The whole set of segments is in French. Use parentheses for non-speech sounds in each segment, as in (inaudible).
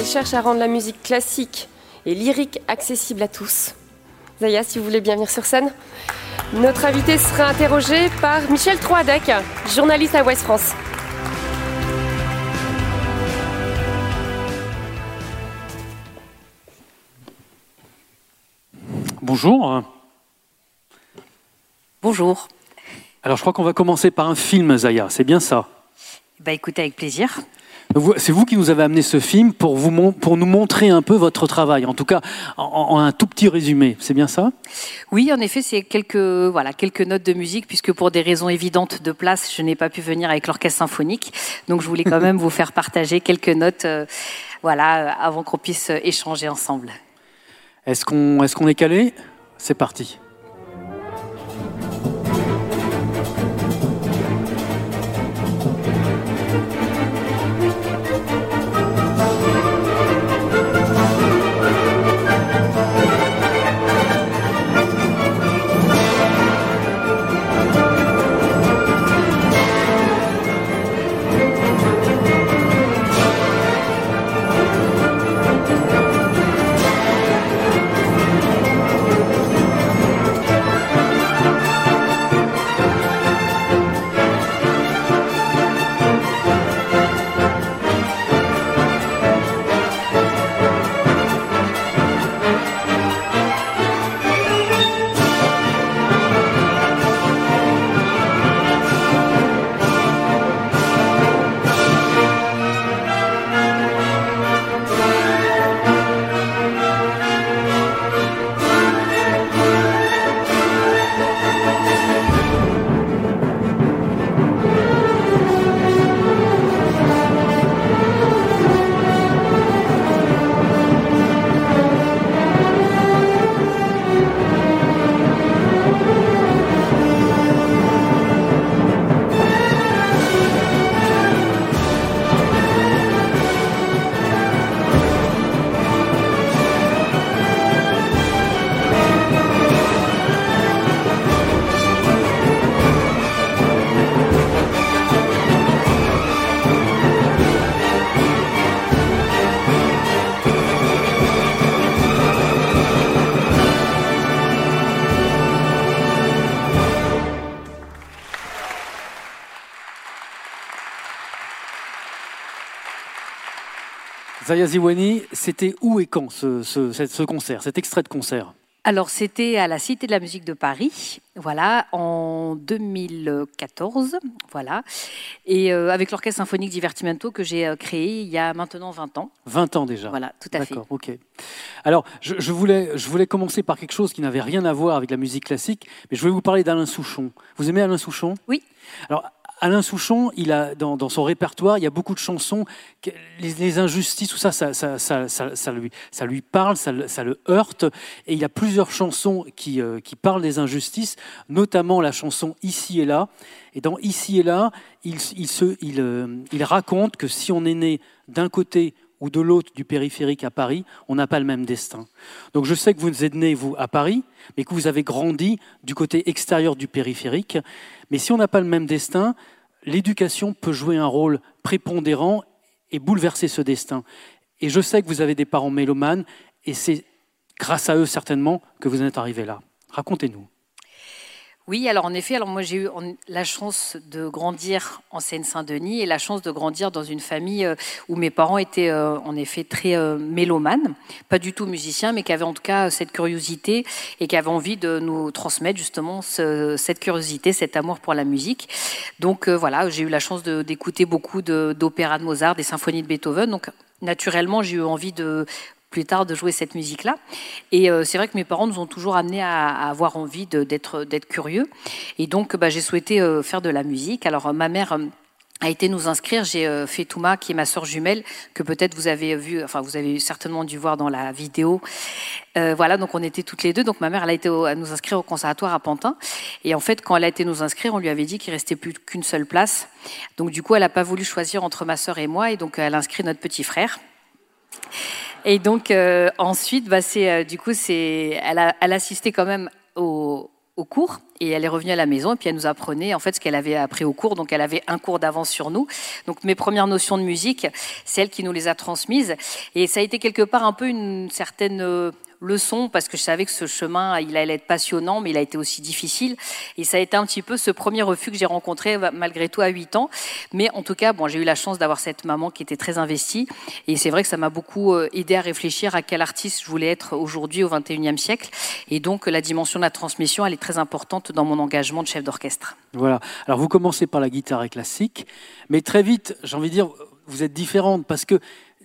Elle cherche à rendre la musique classique et lyrique accessible à tous. Zaya, si vous voulez bien venir sur scène. Notre invité sera interrogé par Michel Troadec, journaliste à Ouest France. Bonjour. Bonjour. Alors je crois qu'on va commencer par un film, Zaya, c'est bien ça? Bah écoutez, avec plaisir. C'est vous qui nous avez amené ce film pour, vous, pour nous montrer un peu votre travail, en tout cas en, un tout petit résumé, c'est bien ça? Oui, en effet, c'est quelques, voilà, quelques notes de musique, puisque pour des raisons évidentes de place, je n'ai pas pu venir avec l'orchestre symphonique. Donc je voulais quand (laughs) même vous faire partager quelques notes euh, voilà, avant qu'on puisse échanger ensemble. Est-ce qu'on est, qu'on est calé? C'est parti. Zaya Ziwani, c'était où et quand ce, concert, cet extrait de concert? Alors c'était à la Cité de la musique de Paris, voilà, en 2014, voilà, et euh, avec l'orchestre symphonique Divertimento que j'ai euh, créé il y a maintenant 20 ans. 20 ans déjà. Voilà, tout à fait. D'accord, ok. Alors je, voulais, je voulais commencer par quelque chose qui n'avait rien à voir avec la musique classique, mais je voulais vous parler d'Alain Souchon. Vous aimez Alain Souchon? Oui. Alors Alain Souchon, il a, dans, son répertoire, il y a beaucoup de chansons, les, injustices, tout ça ça, lui, ça lui parle, ça, le heurte. Et il y a plusieurs chansons qui, euh, qui parlent des injustices, notamment la chanson Ici et là. Et dans Ici et là, il, euh, il raconte que si on est né d'un côté ou de l'autre du périphérique à Paris, on n'a pas le même destin. Donc je sais que vous êtes né, vous, à Paris, mais que vous avez grandi du côté extérieur du périphérique. Mais si on n'a pas le même destin, l'éducation peut jouer un rôle prépondérant et bouleverser ce destin. Et je sais que vous avez des parents mélomanes, et c'est grâce à eux certainement que vous en êtes arrivé là. Racontez-nous. Oui, alors en effet, alors moi j'ai eu la chance de grandir en Seine-Saint-Denis et la chance de grandir dans une famille euh, où mes parents étaient euh, en effet très euh, mélomanes, pas du tout musiciens, mais qui avaient en tout cas cette curiosité et qui avaient envie de nous transmettre justement cette curiosité, cet amour pour la musique. Donc voilà, j'ai eu la chance d'écouter beaucoup d'opéras de, de Mozart, des symphonies de Beethoven. Donc naturellement, j'ai eu envie de plus tard de jouer cette musique-là. Et euh, c'est vrai que mes parents nous ont toujours amenés à, avoir envie d'être curieux. Et donc, bah, j'ai souhaité euh, faire de la musique. Alors, ma mère euh, a été nous inscrire. J'ai fait Touma, qui est ma sœur jumelle, que peut-être vous avez vu, enfin vous avez certainement dû voir dans la vidéo. voilà, donc on était toutes les deux. Donc ma mère, elle a été à nous inscrire au conservatoire à Pantin. Et en fait, quand elle a été nous inscrire, on lui avait dit qu'il restait plus qu'une seule place. Donc du coup, elle n'a pas voulu choisir entre ma sœur et moi, et donc elle a inscrit notre petit frère. Et donc euh, ensuite, bah, c'est euh, du coup, c'est, elle a, elle assisté quand même au, au cours et elle est revenue à la maison et puis elle nous apprenait en fait ce qu'elle avait appris au cours. Donc elle avait un cours d'avance sur nous. Donc mes premières notions de musique, c'est elle qui nous les a transmises et ça a été quelque part un peu une certaine euh, leçon parce que je savais que ce chemin, il allait être passionnant, mais il a été aussi difficile. Et ça a été un petit peu ce premier refus que j'ai rencontré malgré tout à 8 ans. Mais en tout cas, bon, j'ai eu la chance d'avoir cette maman qui était très investie. Et c'est vrai que ça m'a beaucoup euh, aidé à réfléchir à quel artiste je voulais être aujourd'hui au 21e siècle. Et donc, la dimension de la transmission, elle est très importante dans mon engagement de chef d'orchestre. Voilà. Alors, vous commencez par la guitare classique, mais très vite, j'ai envie de dire, vous êtes différente parce que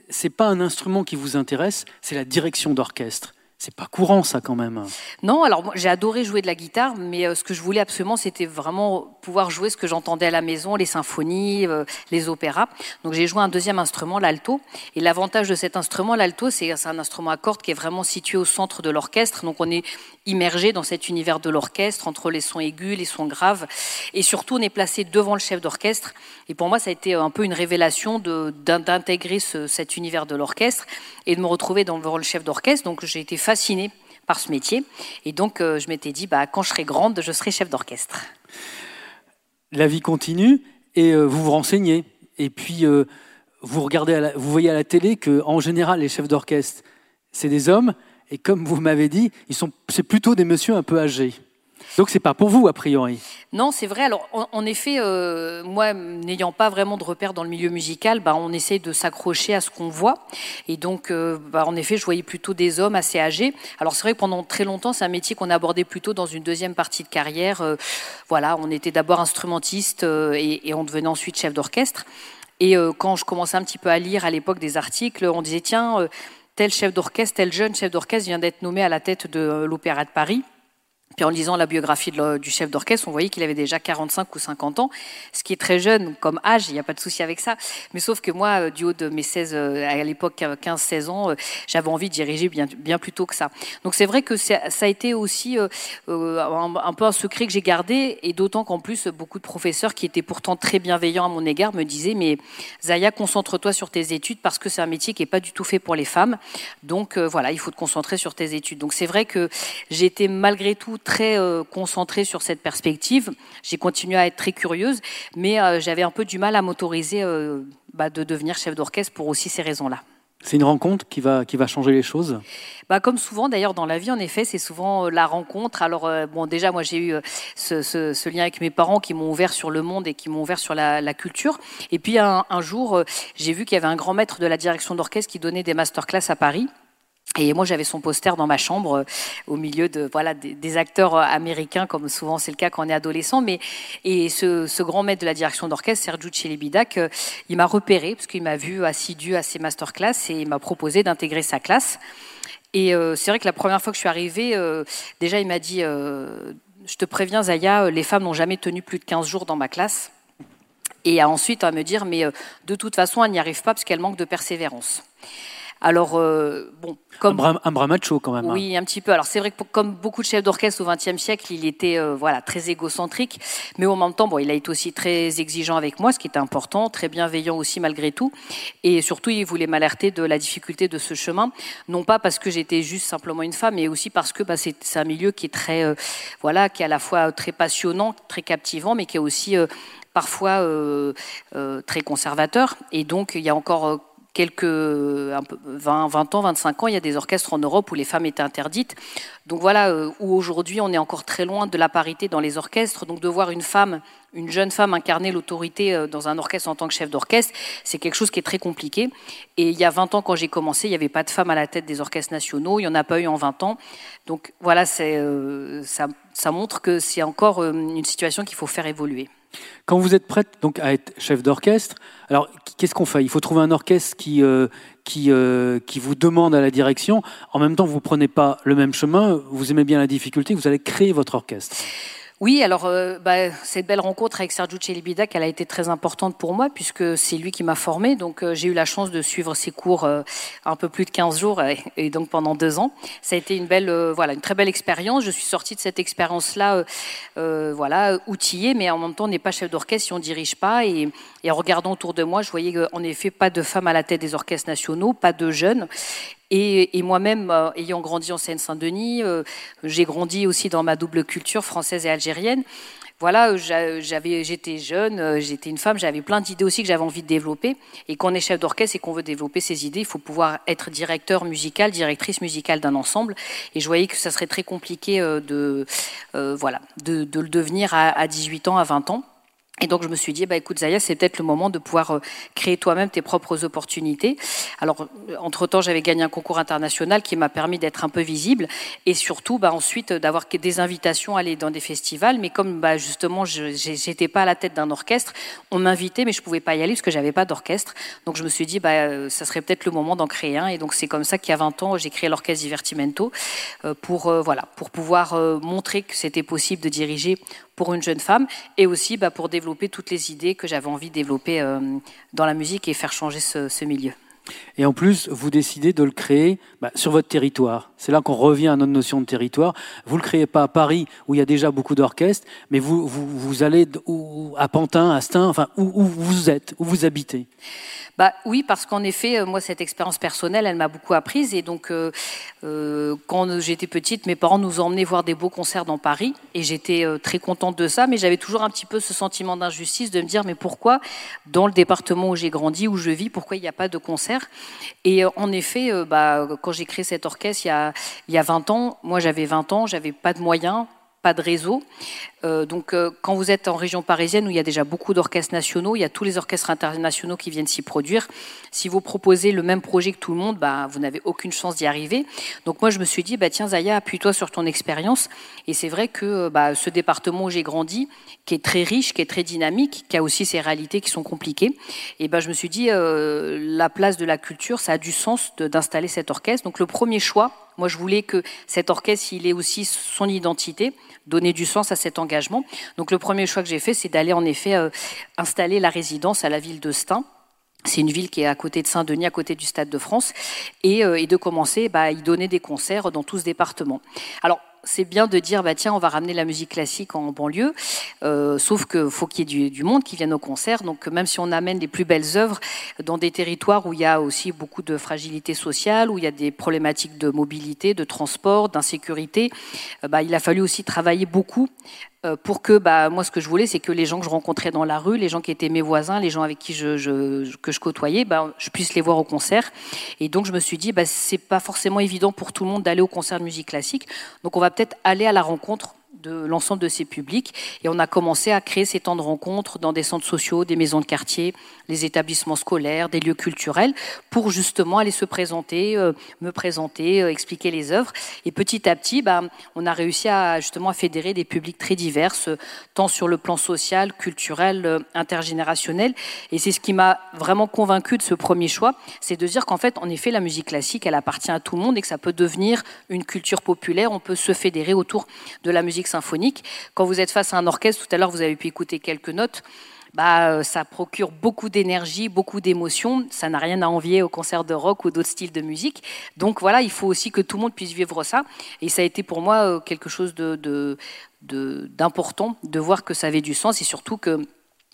c'est pas un instrument qui vous intéresse, c'est la direction d'orchestre. C'est pas courant ça quand même. Non, alors j'ai adoré jouer de la guitare, mais euh, ce que je voulais absolument, c'était vraiment pouvoir jouer ce que j'entendais à la maison, les symphonies, euh, les opéras. Donc j'ai joué un deuxième instrument, l'alto. Et l'avantage de cet instrument, l'alto, c'est un instrument à cordes qui est vraiment situé au centre de l'orchestre. Donc on est immergé dans cet univers de l'orchestre, entre les sons aigus, les sons graves. Et surtout, on est placé devant le chef d'orchestre. Et pour moi, ça a été un peu une révélation d'intégrer cet univers de l'orchestre et de me retrouver devant le chef d'orchestre. Donc j'ai été fascinée par ce métier. Et donc, euh, je m'étais dit, bah, quand je serai grande, je serai chef d'orchestre. La vie continue et euh, vous vous renseignez. Et puis, euh, vous, regardez vous voyez à la télé qu'en général, les chefs d'orchestre, c'est des hommes. Et comme vous m'avez dit, c'est plutôt des messieurs un peu âgés. Donc c'est pas pour vous a priori. Non, c'est vrai. Alors en, effet, euh, moi n'ayant pas vraiment de repères dans le milieu musical, bah, on essaie de s'accrocher à ce qu'on voit. Et donc, euh, bah, en effet, je voyais plutôt des hommes assez âgés. Alors c'est vrai que pendant très longtemps, c'est un métier qu'on abordait plutôt dans une deuxième partie de carrière. Euh, voilà, on était d'abord instrumentiste et, et, on devenait ensuite chef d'orchestre. Et quand je commençais un petit peu à lire à l'époque des articles, on disait tiens tel chef d'orchestre, tel jeune chef d'orchestre vient d'être nommé à la tête de l'Opéra de Paris. Puis en lisant la biographie du chef d'orchestre, on voyait qu'il avait déjà 45 ou 50 ans, ce qui est très jeune comme âge, il n'y a pas de souci avec ça. Mais sauf que moi, euh, du haut de mes 16, euh, à l'époque 15-16 ans, euh, j'avais envie de diriger bien plus tôt que ça. Donc c'est vrai que ça a été aussi un, peu un secret que j'ai gardé, et d'autant qu'en plus, beaucoup de professeurs qui étaient pourtant très bienveillants à mon égard me disaient, mais Zaya, concentre-toi sur tes études parce que c'est un métier qui n'est pas du tout fait pour les femmes. Donc voilà, il faut te concentrer sur tes études. Donc c'est vrai que j'étais malgré tout très euh, concentrée sur cette perspective. J'ai continué à être très curieuse, mais euh, j'avais un peu du mal à m'autoriser euh, bah, de devenir chef d'orchestre pour aussi ces raisons-là. C'est une rencontre qui va, qui va changer les choses? Bah, Comme souvent d'ailleurs dans la vie, en effet, c'est souvent la rencontre. Alors, bon, déjà, moi j'ai eu ce, lien avec mes parents qui m'ont ouvert sur le monde et qui m'ont ouvert sur la, culture. Et puis un, un jour, j'ai vu qu'il y avait un grand maître de la direction d'orchestre qui donnait des masterclass à Paris. Et moi, j'avais son poster dans ma chambre, euh, au milieu de voilà des, acteurs euh, américains, comme souvent c'est le cas quand on est adolescent. Mais et ce, grand maître de la direction d'orchestre, Sergio Celibidac, euh, il m'a repéré parce qu'il m'a vu assidu à ses masterclass et il m'a proposé d'intégrer sa classe. Et c'est vrai que la première fois que je suis arrivée, déjà il m'a dit, je te préviens Zaya, les femmes n'ont jamais tenu plus de 15 jours dans ma classe. Et ensuite à me dire, mais de toute façon, elles n'y arrivent pas parce qu'elles manquent de persévérance. Alors, euh, bon, comme. Un bras, macho quand même. Hein. Oui, un petit peu. Alors, c'est vrai que comme beaucoup de chefs d'orchestre au XXe siècle, il était euh, voilà, très égocentrique, mais en même temps, bon, il a été aussi très exigeant avec moi, ce qui était important, très bienveillant aussi malgré tout. Et surtout, il voulait m'alerter de la difficulté de ce chemin, non pas parce que j'étais juste simplement une femme, mais aussi parce que bah, c'est un milieu qui est très, euh, voilà, qui est à la fois très passionnant, très captivant, mais qui est aussi parfois très conservateur. Et donc, il y a encore quelques 20, 20 ans, 25 ans, il y a des orchestres en Europe où les femmes étaient interdites. Donc voilà, euh, où aujourd'hui on est encore très loin de la parité dans les orchestres. Donc de voir une femme, une jeune femme incarner l'autorité euh, dans un orchestre en tant que chef d'orchestre, c'est quelque chose qui est très compliqué. Et il y a 20 ans, quand j'ai commencé, il n'y avait pas de femme à la tête des orchestres nationaux. Il n'y en a pas eu en 20 ans. Donc voilà, euh, ça montre que c'est encore une situation qu'il faut faire évoluer. Quand vous êtes prête donc à être chef d'orchestre, alors qu'est-ce qu'on fait? Il faut trouver un orchestre qui, euh, euh, qui vous demande à la direction. En même temps, vous ne prenez pas le même chemin, vous aimez bien la difficulté, vous allez créer votre orchestre. Oui, alors euh, bah, cette belle rencontre avec Sergio Celibidac, elle a été très importante pour moi puisque c'est lui qui m'a formé. Donc euh, j'ai eu la chance de suivre ses cours euh, un peu plus de 15 jours et, donc pendant deux ans. Ça a été une belle, voilà, une très belle expérience. Je suis sortie de cette expérience-là, voilà, outillée, mais en même temps on n'est pas chef d'orchestre si on dirige pas. Et, et en regardant autour de moi, je voyais en effet pas de femmes à la tête des orchestres nationaux, pas de jeunes. Et, moi-même, ayant grandi en Seine-Saint-Denis, j'ai grandi aussi dans ma double culture française et algérienne voilà, j'avais, j'étais jeune, euh, j'étais une femme, j'avais plein d'idées aussi que j'avais envie de développer. Et quand on est chef d'orchestre et qu'on veut développer ses idées, il faut pouvoir être directeur musical, directrice musicale d'un ensemble. Et je voyais que ça serait très compliqué euh, de, euh, voilà, de, le devenir à 18 ans, à 20 ans. Et donc je me suis dit, bah écoute Zaya, c'est peut-être le moment de pouvoir euh, créer toi-même tes propres opportunités. Alors euh, entre-temps, j'avais gagné un concours international qui m'a permis d'être un peu visible et surtout bah, ensuite euh, d'avoir des invitations à aller dans des festivals. Mais comme bah, justement, je n'étais pas à la tête d'un orchestre, on m'invitait mais je pouvais pas y aller parce que j'avais pas d'orchestre. Donc je me suis dit, bah, ça serait peut-être le moment d'en créer un. Et donc c'est comme ça qu'il y a 20 ans, j'ai créé l'orchestre Divertimento pour, voilà, pour pouvoir montrer que c'était possible de diriger pour une jeune femme et aussi bah, pour développer toutes les idées que j'avais envie de développer euh, dans la musique et faire changer ce, milieu. Et en plus, vous décidez de le créer bah, sur votre territoire. C'est là qu'on revient à notre notion de territoire. Vous ne le créez pas à Paris, où il y a déjà beaucoup d'orchestres, mais vous, vous, vous allez à Pantin, à Stein, enfin, où, vous êtes, où vous habitez. Bah oui, parce qu'en effet, euh, moi cette expérience personnelle, elle m'a beaucoup apprise et donc euh, euh, quand j'étais petite, mes parents nous emmenaient voir des beaux concerts dans Paris et j'étais très contente de ça, mais j'avais toujours un petit peu ce sentiment d'injustice de me dire mais pourquoi dans le département où j'ai grandi, où je vis, pourquoi il n'y a pas de concert Et en effet, bah, quand j'ai créé cet orchestre il y a, il y a 20 ans, moi j'avais 20 ans, j'avais pas de moyens, pas de réseau. Euh, donc, euh, quand vous êtes en région parisienne où il y a déjà beaucoup d'orchestres nationaux, il y a tous les orchestres internationaux qui viennent s'y produire. Si vous proposez le même projet que tout le monde, bah, vous n'avez aucune chance d'y arriver. Donc, moi, je me suis dit, bah, tiens, Zaya, appuie-toi sur ton expérience. Et c'est vrai que bah, ce département où j'ai grandi, qui est très riche, qui est très dynamique, qui a aussi ses réalités qui sont compliquées, et bah, je me suis dit, euh, la place de la culture, ça a du sens d'installer cet orchestre. Donc, le premier choix, moi, je voulais que cet orchestre, il ait aussi son identité donner du sens à cet engagement. Donc le premier choix que j'ai fait, c'est d'aller en effet euh, installer la résidence à la ville de Stein. C'est une ville qui est à côté de Saint-Denis, à côté du Stade de France, et, euh, de commencer bah, à y donner des concerts dans tout ce département. Alors, c'est bien de dire, bah, tiens, on va ramener la musique classique en banlieue, euh, sauf qu'il faut qu'il y ait du, monde qui vienne au concert. Donc, même si on amène les plus belles œuvres dans des territoires où il y a aussi beaucoup de fragilité sociale, où il y a des problématiques de mobilité, de transport, d'insécurité, euh, bah, il a fallu aussi travailler beaucoup pour que, bah, moi, ce que je voulais, c'est que les gens que je rencontrais dans la rue, les gens qui étaient mes voisins, les gens avec qui je, que je côtoyais, bah, je puisse les voir au concert. Et donc, je me suis dit, bah, c'est pas forcément évident pour tout le monde d'aller au concert de musique classique. Donc, on va peut-être aller à la rencontre de l'ensemble de ces publics. Et on a commencé à créer ces temps de rencontre dans des centres sociaux, des maisons de quartier, les établissements scolaires, des lieux culturels, pour justement aller se présenter, euh, me présenter, euh, expliquer les œuvres. Et petit à petit, bah, on a réussi à justement fédérer des publics très divers, euh, tant sur le plan social, culturel, intergénérationnel. Et c'est ce qui m'a vraiment convaincu de ce premier choix, c'est de dire qu'en fait, en effet, la musique classique, elle appartient à tout le monde et que ça peut devenir une culture populaire. On peut se fédérer autour de la musique symphonique. Quand vous êtes face à un orchestre, tout à l'heure, vous avez pu écouter quelques notes. Bah, euh, ça procure beaucoup d'énergie, beaucoup d'émotions. Ça n'a rien à envier au concert de rock ou d'autres styles de musique. Donc voilà, il faut aussi que tout le monde puisse vivre ça. Et ça a été pour moi euh, quelque chose d'important de, voir que ça avait du sens et surtout que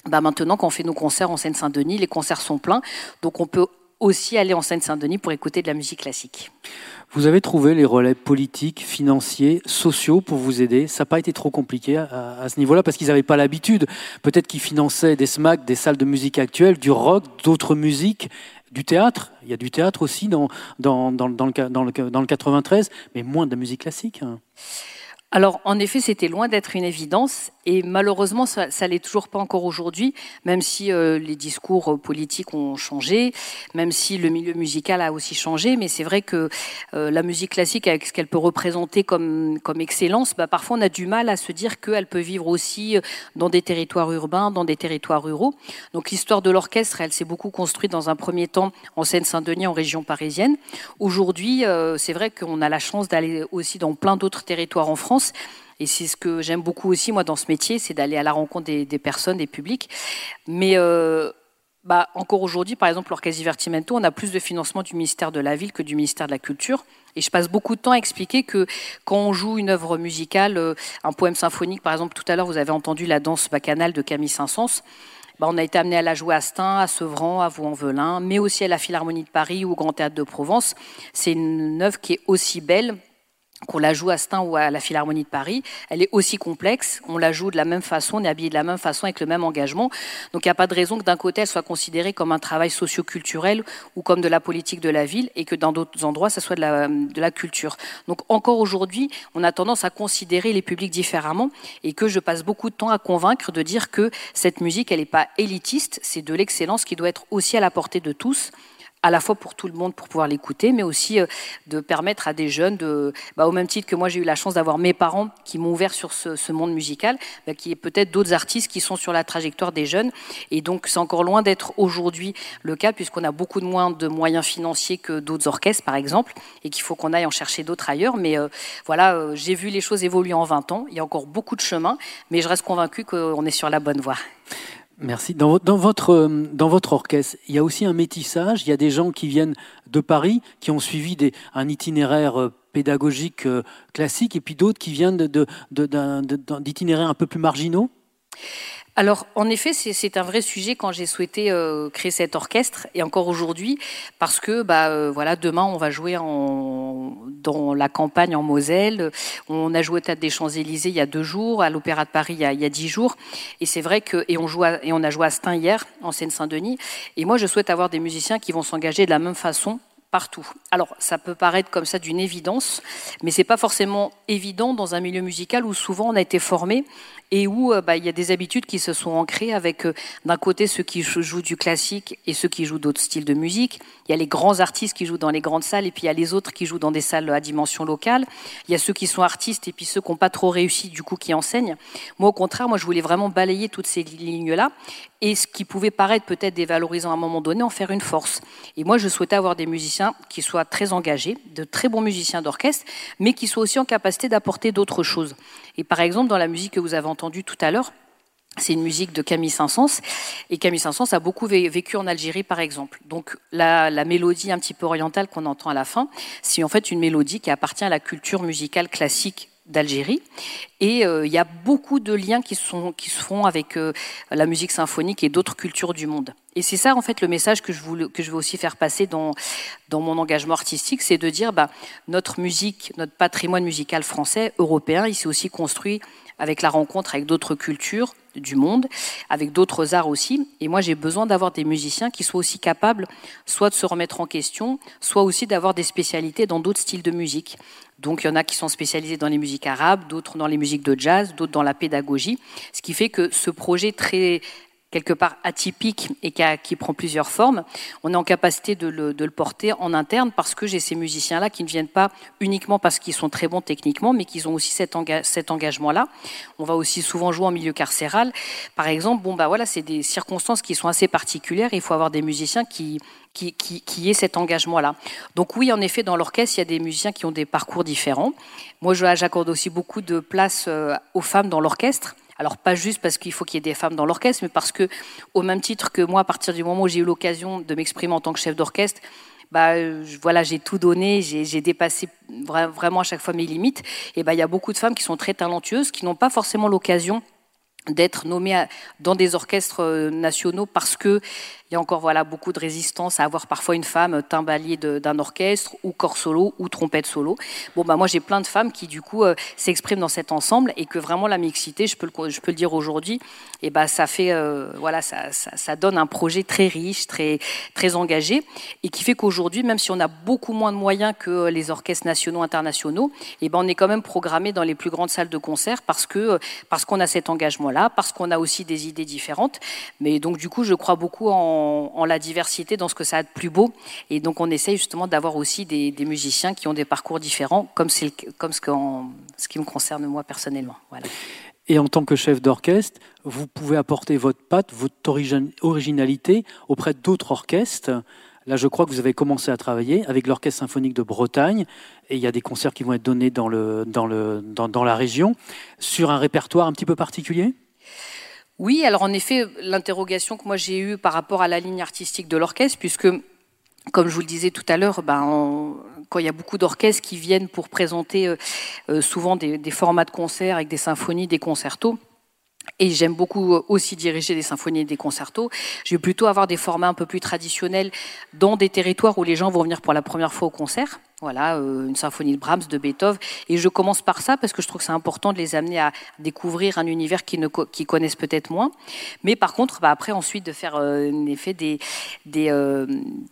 bah maintenant, quand on fait nos concerts en Seine-Saint-Denis, les concerts sont pleins. Donc on peut aussi aller en Seine-Saint-Denis pour écouter de la musique classique. Vous avez trouvé les relais politiques, financiers, sociaux pour vous aider. Ça n'a pas été trop compliqué à, ce niveau-là parce qu'ils n'avaient pas l'habitude. Peut-être qu'ils finançaient des SMAC, des salles de musique actuelles, du rock, d'autres musiques, du théâtre. Il y a du théâtre aussi dans, dans, dans, dans le, dans, le, dans le 93, mais moins de la musique classique. Hein. Alors, en effet, c'était loin d'être une évidence, et malheureusement, ça, ça l'est toujours pas encore aujourd'hui, même si euh, les discours euh, politiques ont changé, même si le milieu musical a aussi changé. Mais c'est vrai que euh, la musique classique, avec ce qu'elle peut représenter comme, comme excellence, bah, parfois on a du mal à se dire qu'elle peut vivre aussi dans des territoires urbains, dans des territoires ruraux. Donc, l'histoire de l'orchestre, elle s'est beaucoup construite dans un premier temps en Seine-Saint-Denis, en région parisienne. Aujourd'hui, c'est vrai qu'on a la chance d'aller aussi dans plein d'autres territoires en France et c'est ce que j'aime beaucoup aussi, moi, dans ce métier, c'est d'aller à la rencontre des, personnes, des publics. Mais euh, bah, encore aujourd'hui, par exemple, l'Orchestre Divertimento, on a plus de financement du ministère de la Ville que du ministère de la Culture. Et je passe beaucoup de temps à expliquer que quand on joue une œuvre musicale, euh, un poème symphonique, par exemple, tout à l'heure, vous avez entendu la danse bacchanale de Camille Saint-Saëns, bah, on a été amené à la jouer à Stein, à Sevran, à Vaux-en-Velin, mais aussi à la Philharmonie de Paris ou au Grand Théâtre de Provence. C'est une œuvre qui est aussi belle qu'on la joue à Stein ou à la Philharmonie de Paris, elle est aussi complexe, on la joue de la même façon, on est habillé de la même façon avec le même engagement. Donc il n'y a pas de raison que d'un côté elle soit considérée comme un travail socioculturel ou comme de la politique de la ville et que dans d'autres endroits ça soit de la, de la culture. Donc encore aujourd'hui, on a tendance à considérer les publics différemment et que je passe beaucoup de temps à convaincre de dire que cette musique elle n'est pas élitiste, c'est de l'excellence qui doit être aussi à la portée de tous à la fois pour tout le monde pour pouvoir l'écouter, mais aussi euh, de permettre à des jeunes, de, bah, au même titre que moi j'ai eu la chance d'avoir mes parents qui m'ont ouvert sur ce, monde musical, bah, qui est peut-être d'autres artistes qui sont sur la trajectoire des jeunes. Et donc c'est encore loin d'être aujourd'hui le cas, puisqu'on a beaucoup de moins de moyens financiers que d'autres orchestres, par exemple, et qu'il faut qu'on aille en chercher d'autres ailleurs. Mais euh, voilà, euh, j'ai vu les choses évoluer en 20 ans. Il y a encore beaucoup de chemin, mais je reste convaincu qu'on est sur la bonne voie. Merci. Dans, votre, euh, dans votre orchestre, il y a aussi un métissage. Il y a des gens qui viennent de Paris, qui ont suivi un itinéraire euh, pédagogique euh, classique, et puis d'autres qui viennent d'itinéraires un peu plus marginaux? Alors, en effet, c'est un vrai sujet quand j'ai souhaité euh, créer cet orchestre, et encore aujourd'hui, parce que bah, euh, voilà, demain, on va jouer en, dans la campagne en Moselle. On a joué au Théâtre des Champs-Élysées il y a deux jours, à l'Opéra de Paris il y a, il y a dix jours. Et c'est vrai que, et on, joue et on a joué à Stein hier, en Seine-Saint-Denis. Et moi, je souhaite avoir des musiciens qui vont s'engager de la même façon partout. Alors, ça peut paraître comme ça d'une évidence, mais c'est pas forcément évident dans un milieu musical où souvent on a été formé et où euh, bah, il y a des habitudes qui se sont ancrées avec euh, d'un côté ceux qui jouent du classique et ceux qui jouent d'autres styles de musique. Il y a les grands artistes qui jouent dans les grandes salles et puis il y a les autres qui jouent dans des salles à dimension locale. Il y a ceux qui sont artistes et puis ceux qui n'ont pas trop réussi du coup qui enseignent. Moi au contraire, moi je voulais vraiment balayer toutes ces lignes-là et ce qui pouvait paraître peut-être dévalorisant à un moment donné, en faire une force. Et moi je souhaitais avoir des musiciens qui soient très engagés, de très bons musiciens d'orchestre, mais qui soient aussi en capacité d'apporter d'autres choses. Et par exemple, dans la musique que vous avez entendue tout à l'heure, c'est une musique de Camille Saint-Saëns. Et Camille Saint-Saëns a beaucoup vécu en Algérie, par exemple. Donc, la, la mélodie un petit peu orientale qu'on entend à la fin, c'est en fait une mélodie qui appartient à la culture musicale classique d'Algérie. Et euh, il y a beaucoup de liens qui, sont, qui se font avec euh, la musique symphonique et d'autres cultures du monde. Et c'est ça, en fait, le message que je, que je veux aussi faire passer dans, dans mon engagement artistique, c'est de dire, bah, notre musique, notre patrimoine musical français, européen, il s'est aussi construit avec la rencontre avec d'autres cultures du monde, avec d'autres arts aussi. Et moi, j'ai besoin d'avoir des musiciens qui soient aussi capables, soit de se remettre en question, soit aussi d'avoir des spécialités dans d'autres styles de musique. Donc, il y en a qui sont spécialisés dans les musiques arabes, d'autres dans les musiques de jazz, d'autres dans la pédagogie. Ce qui fait que ce projet très quelque part atypique et qui, prend plusieurs formes, on est en capacité de le, porter en interne parce que j'ai ces musiciens-là qui ne viennent pas uniquement parce qu'ils sont très bons techniquement, mais qu'ils ont aussi cet, cet engagement-là. On va aussi souvent jouer en milieu carcéral. Par exemple, bon, bah voilà, c'est des circonstances qui sont assez particulières. il faut avoir des musiciens qui, qui, qui, aient cet engagement-là. Donc oui, en effet, dans l'orchestre, il y a des musiciens qui ont des parcours différents. Moi, j'accorde aussi beaucoup de place euh, aux femmes dans l'orchestre. Alors pas juste parce qu'il faut qu'il y ait des femmes dans l'orchestre, mais parce que, au même titre que moi, à partir du moment où j'ai eu l'occasion de m'exprimer en tant que chef d'orchestre, bah, voilà, j'ai tout donné, j'ai dépassé vraiment à chaque fois mes limites. Et bah, il y a beaucoup de femmes qui sont très talentueuses, qui n'ont pas forcément l'occasion d'être nommées dans des orchestres euh, nationaux parce que il y a encore voilà beaucoup de résistance à avoir parfois une femme timbalier d'un orchestre ou corps solo ou trompette solo. Bon bah moi j'ai plein de femmes qui du coup euh, s'expriment dans cet ensemble et que vraiment la mixité, je peux le, je peux le dire aujourd'hui, et bah ça euh, voilà ça, ça, donne un projet très riche, très très engagé et qui fait qu'aujourd'hui même si on a beaucoup moins de moyens que les orchestres nationaux internationaux, et ben on est quand même programmé dans les plus grandes salles de concert parce que parce qu'on a cet engagement là, parce qu'on a aussi des idées différentes. Mais donc du coup je crois beaucoup en en, la diversité, dans ce que ça a de plus beau. Et donc on essaye justement d'avoir aussi des, musiciens qui ont des parcours différents, comme, comme ce, ce, qui me concerne moi personnellement. Voilà. Et en tant que chef d'orchestre, vous pouvez apporter votre patte, votre originalité auprès d'autres orchestres. Là, je crois que vous avez commencé à travailler avec l'Orchestre symphonique de Bretagne, et il y a des concerts qui vont être donnés dans, le, dans, le, dans, dans la région, sur un répertoire un petit peu particulier? Oui, alors en effet, l'interrogation que moi j'ai eue par rapport à la ligne artistique de l'orchestre, puisque, comme je vous le disais tout à l'heure, ben, quand il y a beaucoup d'orchestres qui viennent pour présenter euh, euh, souvent des, formats de concerts avec des symphonies, des concertos, et j'aime beaucoup aussi diriger des symphonies et des concertos. Je vais plutôt avoir des formats un peu plus traditionnels dans des territoires où les gens vont venir pour la première fois au concert. Voilà, euh, une symphonie de Brahms, de Beethoven. Et je commence par ça parce que je trouve que c'est important de les amener à découvrir un univers qu'ils, connaissent peut-être moins. Mais par contre, bah, après, ensuite, de faire euh, en effet des, euh,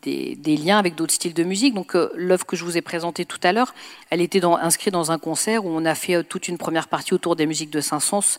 liens avec d'autres styles de musique. Donc, l'œuvre que je vous ai présentée tout à l'heure, elle était inscrite dans un concert où on a fait toute une première partie autour des musiques de Saint-Saëns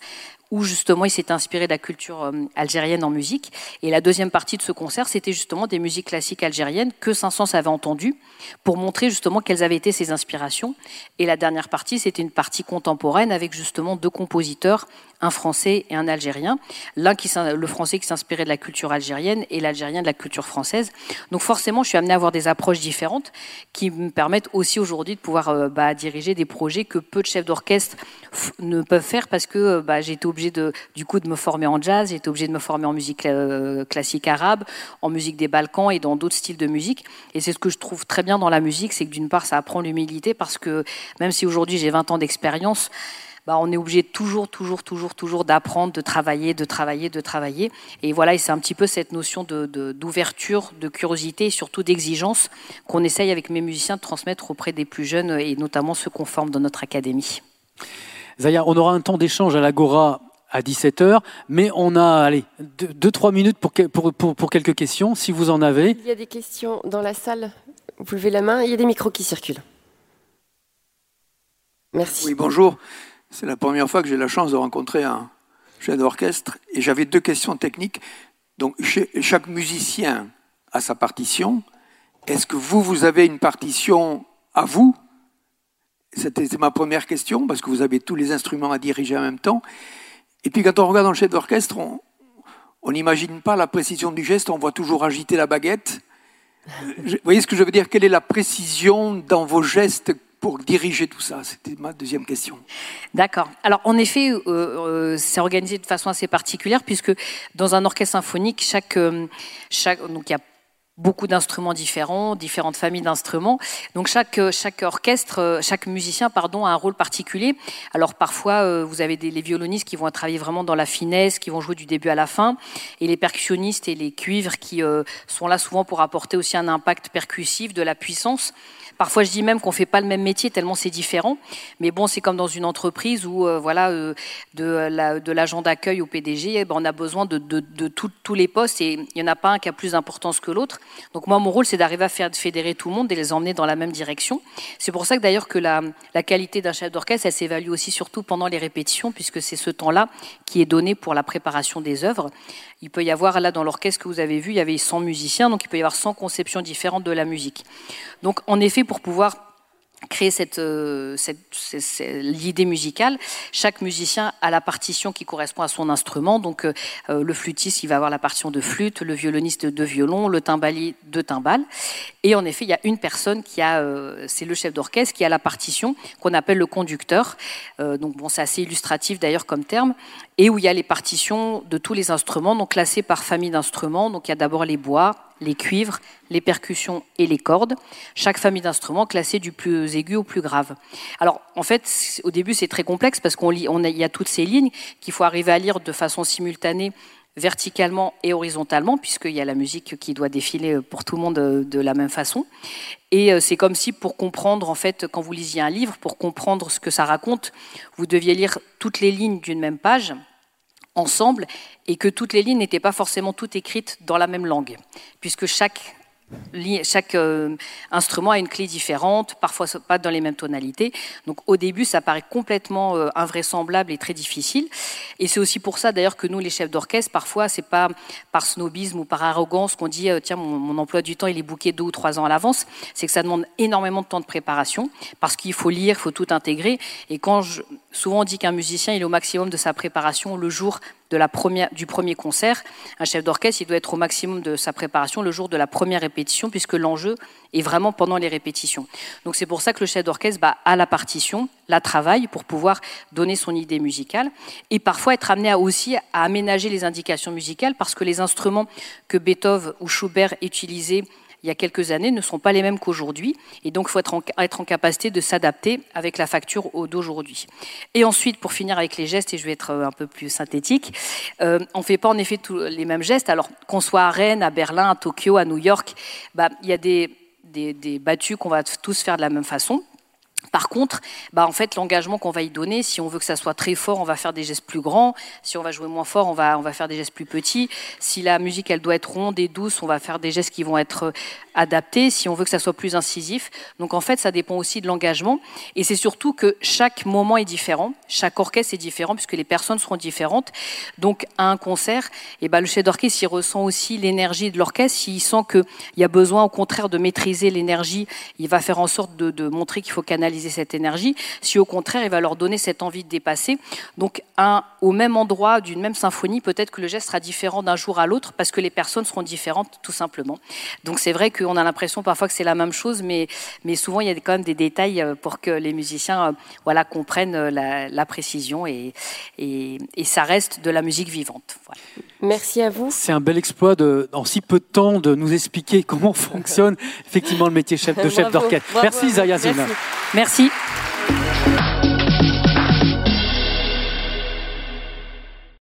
où justement il s'est inspiré de la culture euh, algérienne en musique. Et la deuxième partie de ce concert, c'était justement des musiques classiques algériennes que Saint-Saëns avait entendues pour montrer justement quelles avaient été ses inspirations. Et la dernière partie, c'était une partie contemporaine avec justement deux compositeurs un Français et un Algérien. L'un qui le Français qui s'inspirait de la culture algérienne et l'Algérien de la culture française. Donc forcément, je suis amenée à avoir des approches différentes qui me permettent aussi aujourd'hui de pouvoir euh, bah, diriger des projets que peu de chefs d'orchestre ne peuvent faire parce que euh, bah, j'ai été obligée de, du coup de me former en jazz, j'ai été obligée de me former en musique euh, classique arabe, en musique des Balkans et dans d'autres styles de musique. Et c'est ce que je trouve très bien dans la musique, c'est que d'une part, ça apprend l'humilité parce que même si aujourd'hui j'ai 20 ans d'expérience, bah, on est obligé toujours, toujours, toujours, toujours d'apprendre, de travailler, de travailler, de travailler. Et voilà, et c'est un petit peu cette notion d'ouverture, de, de, curiosité et surtout d'exigence qu'on essaye avec mes musiciens de transmettre auprès des plus jeunes et notamment ceux qu'on forme dans notre académie. Zaya, on aura un temps d'échange à l'Agora à 17h, mais on a allez, 2-3 minutes pour, pour, pour, pour, quelques questions, si vous en avez. Il y a des questions dans la salle. Vous levez la main, il y a des micros qui circulent. Merci. Oui, bonjour. C'est la première fois que j'ai la chance de rencontrer un chef d'orchestre et j'avais deux questions techniques. Donc, chaque musicien a sa partition. Est-ce que vous, vous avez une partition à vous? C'était ma première question parce que vous avez tous les instruments à diriger en même temps. Et puis, quand on regarde un chef d'orchestre, on n'imagine pas la précision du geste, on voit toujours agiter la baguette. Vous voyez ce que je veux dire? Quelle est la précision dans vos gestes pour diriger tout ça? C'était ma deuxième question. D'accord. Alors en effet, euh, euh, c'est organisé de façon assez particulière puisque dans un orchestre symphonique, chaque, euh, chaque donc il y a beaucoup d'instruments différents, différentes familles d'instruments. Donc chaque, chaque orchestre, chaque musicien pardon, a un rôle particulier. Alors parfois, vous avez des, les violonistes qui vont travailler vraiment dans la finesse, qui vont jouer du début à la fin, et les percussionnistes et les cuivres qui sont là souvent pour apporter aussi un impact percussif, de la puissance. Parfois, je dis même qu'on fait pas le même métier tellement c'est différent. Mais bon, c'est comme dans une entreprise où, euh, voilà, euh, de l'agent d'accueil au PDG, eh ben, on a besoin de, de, tous les postes et il n'y en a pas un qui a plus d'importance que l'autre. Donc moi, mon rôle, c'est d'arriver à faire fédérer tout le monde et les emmener dans la même direction. C'est pour ça que d'ailleurs que la, la qualité d'un chef d'orchestre, elle s'évalue aussi surtout pendant les répétitions, puisque c'est ce temps-là qui est donné pour la préparation des œuvres. Il peut y avoir, là, dans l'orchestre que vous avez vu, il y avait 100 musiciens, donc il peut y avoir 100 conceptions différentes de la musique. Donc, en effet, pour pouvoir créer cette, euh, l'idée musicale. Chaque musicien a la partition qui correspond à son instrument. Donc euh, euh, le flûtiste, il va avoir la partition de flûte, le violoniste de violon, le timbalier de timbales. Et en effet, il y a une personne qui a, c'est le chef d'orchestre, qui a la partition qu'on appelle le conducteur. donc bon, c'est assez illustratif d'ailleurs comme terme. Et où il y a les partitions de tous les instruments, donc classés par famille d'instruments. Donc il y a d'abord les bois, les cuivres, les percussions et les cordes. Chaque famille d'instruments classée du plus aigu au plus grave. Alors, en fait, au début, c'est très complexe parce qu'on y a toutes ces lignes qu'il faut arriver à lire de façon simultanée verticalement et horizontalement, puisqu'il y a la musique qui doit défiler pour tout le monde de la même façon. Et euh, c'est comme si, pour comprendre, en fait, quand vous lisiez un livre, pour comprendre ce que ça raconte, vous deviez lire toutes les lignes d'une même page, ensemble et que toutes les lignes n'étaient pas forcément toutes écrites dans la même langue, puisque chaque chaque euh, instrument a une clé différente, parfois pas dans les mêmes tonalités. Donc au début, ça paraît complètement euh, invraisemblable et très difficile. Et c'est aussi pour ça d'ailleurs que nous, les chefs d'orchestre, parfois, c'est pas par snobisme ou par arrogance qu'on dit euh, tiens, mon, emploi du temps il est bouqué deux ou trois ans à l'avance. C'est que ça demande énormément de temps de préparation parce qu'il faut lire, il faut tout intégrer. Et quand je, souvent on dit qu'un musicien il est au maximum de sa préparation le jour de la première, du premier concert. Un chef d'orchestre, il doit être au maximum de sa préparation le jour de la première répétition, puisque l'enjeu est vraiment pendant les répétitions. Donc c'est pour ça que le chef d'orchestre bah, a la partition, la travaille pour pouvoir donner son idée musicale, et parfois être amené à aussi à aménager les indications musicales, parce que les instruments que Beethoven ou Schubert utilisaient il y a quelques années ne sont pas les mêmes qu'aujourd'hui. Et donc, il faut être en, capacité de s'adapter avec la facture d'aujourd'hui. Et ensuite, pour finir avec les gestes, et je vais être un peu plus synthétique, euh, on ne fait pas en effet tous les mêmes gestes. Alors, qu'on soit à Rennes, à Berlin, à Tokyo, à New York, bah, il y a des, battus qu'on va tous faire de la même façon. Par contre, bah en fait, l'engagement qu'on va y donner, si on veut que ça soit très fort, on va faire des gestes plus grands. Si on va jouer moins fort, on va, faire des gestes plus petits. Si la musique, elle doit être ronde et douce, on va faire des gestes qui vont être adaptés. Si on veut que ça soit plus incisif. Donc, en fait, ça dépend aussi de l'engagement. Et c'est surtout que chaque moment est différent. Chaque orchestre est différent puisque les personnes seront différentes. Donc, à un concert, et bah, le chef d'orchestre, il ressent aussi l'énergie de l'orchestre. S'il sent qu'il y a besoin, au contraire, de maîtriser l'énergie, il va faire en sorte de montrer qu'il faut canaliser cette énergie, si au contraire il va leur donner cette envie de dépasser. Donc un, au même endroit d'une même symphonie, peut-être que le geste sera différent d'un jour à l'autre parce que les personnes seront différentes tout simplement. Donc c'est vrai qu'on a l'impression parfois que c'est la même chose, mais, mais souvent il y a quand même des détails euh, pour que les musiciens euh, voilà, comprennent euh, la, précision et, et, ça reste de la musique vivante. Merci à vous. C'est un bel exploit de, en si peu de temps de nous expliquer (laughs) comment fonctionne effectivement le métier chef, de chef d'orchestre. Merci Zaya Merci.